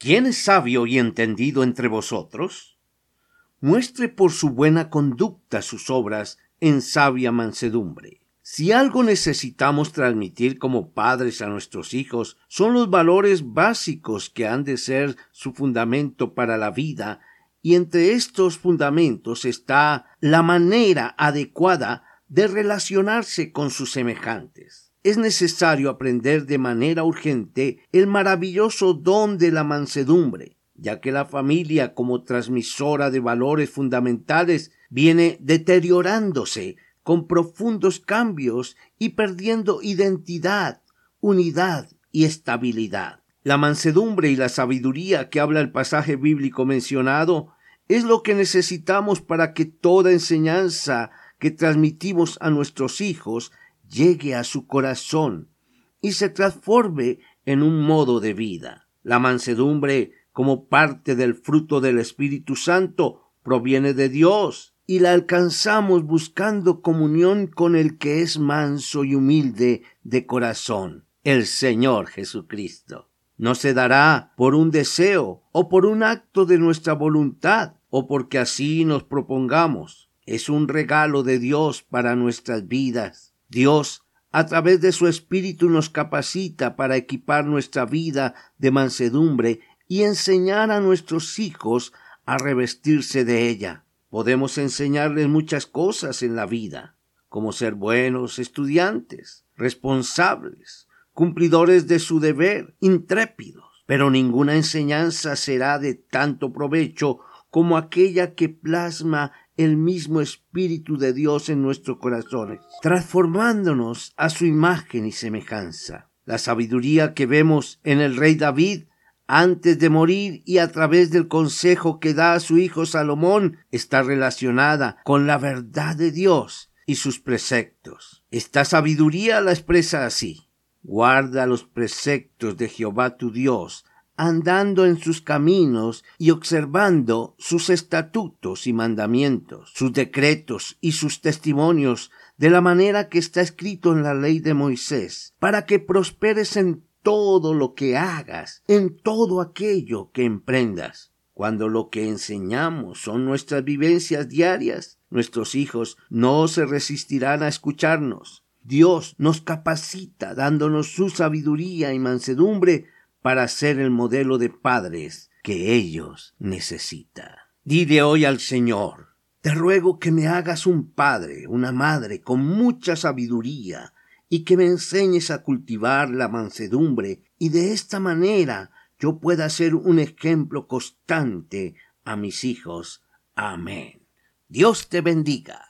¿Quién es sabio y entendido entre vosotros? Muestre por su buena conducta sus obras en sabia mansedumbre. Si algo necesitamos transmitir como padres a nuestros hijos son los valores básicos que han de ser su fundamento para la vida, y entre estos fundamentos está la manera adecuada de relacionarse con sus semejantes es necesario aprender de manera urgente el maravilloso don de la mansedumbre, ya que la familia como transmisora de valores fundamentales viene deteriorándose con profundos cambios y perdiendo identidad, unidad y estabilidad. La mansedumbre y la sabiduría que habla el pasaje bíblico mencionado es lo que necesitamos para que toda enseñanza que transmitimos a nuestros hijos llegue a su corazón y se transforme en un modo de vida. La mansedumbre, como parte del fruto del Espíritu Santo, proviene de Dios y la alcanzamos buscando comunión con el que es manso y humilde de corazón, el Señor Jesucristo. No se dará por un deseo o por un acto de nuestra voluntad o porque así nos propongamos. Es un regalo de Dios para nuestras vidas. Dios, a través de su Espíritu, nos capacita para equipar nuestra vida de mansedumbre y enseñar a nuestros hijos a revestirse de ella. Podemos enseñarles muchas cosas en la vida, como ser buenos estudiantes, responsables, cumplidores de su deber, intrépidos, pero ninguna enseñanza será de tanto provecho como aquella que plasma el mismo Espíritu de Dios en nuestros corazones, transformándonos a su imagen y semejanza. La sabiduría que vemos en el rey David antes de morir y a través del consejo que da a su hijo Salomón está relacionada con la verdad de Dios y sus preceptos. Esta sabiduría la expresa así. Guarda los preceptos de Jehová tu Dios, andando en sus caminos y observando sus estatutos y mandamientos, sus decretos y sus testimonios, de la manera que está escrito en la ley de Moisés, para que prosperes en todo lo que hagas, en todo aquello que emprendas. Cuando lo que enseñamos son nuestras vivencias diarias, nuestros hijos no se resistirán a escucharnos. Dios nos capacita dándonos su sabiduría y mansedumbre para ser el modelo de padres que ellos necesitan. Dile hoy al Señor, te ruego que me hagas un padre, una madre con mucha sabiduría y que me enseñes a cultivar la mansedumbre y de esta manera yo pueda ser un ejemplo constante a mis hijos. Amén. Dios te bendiga.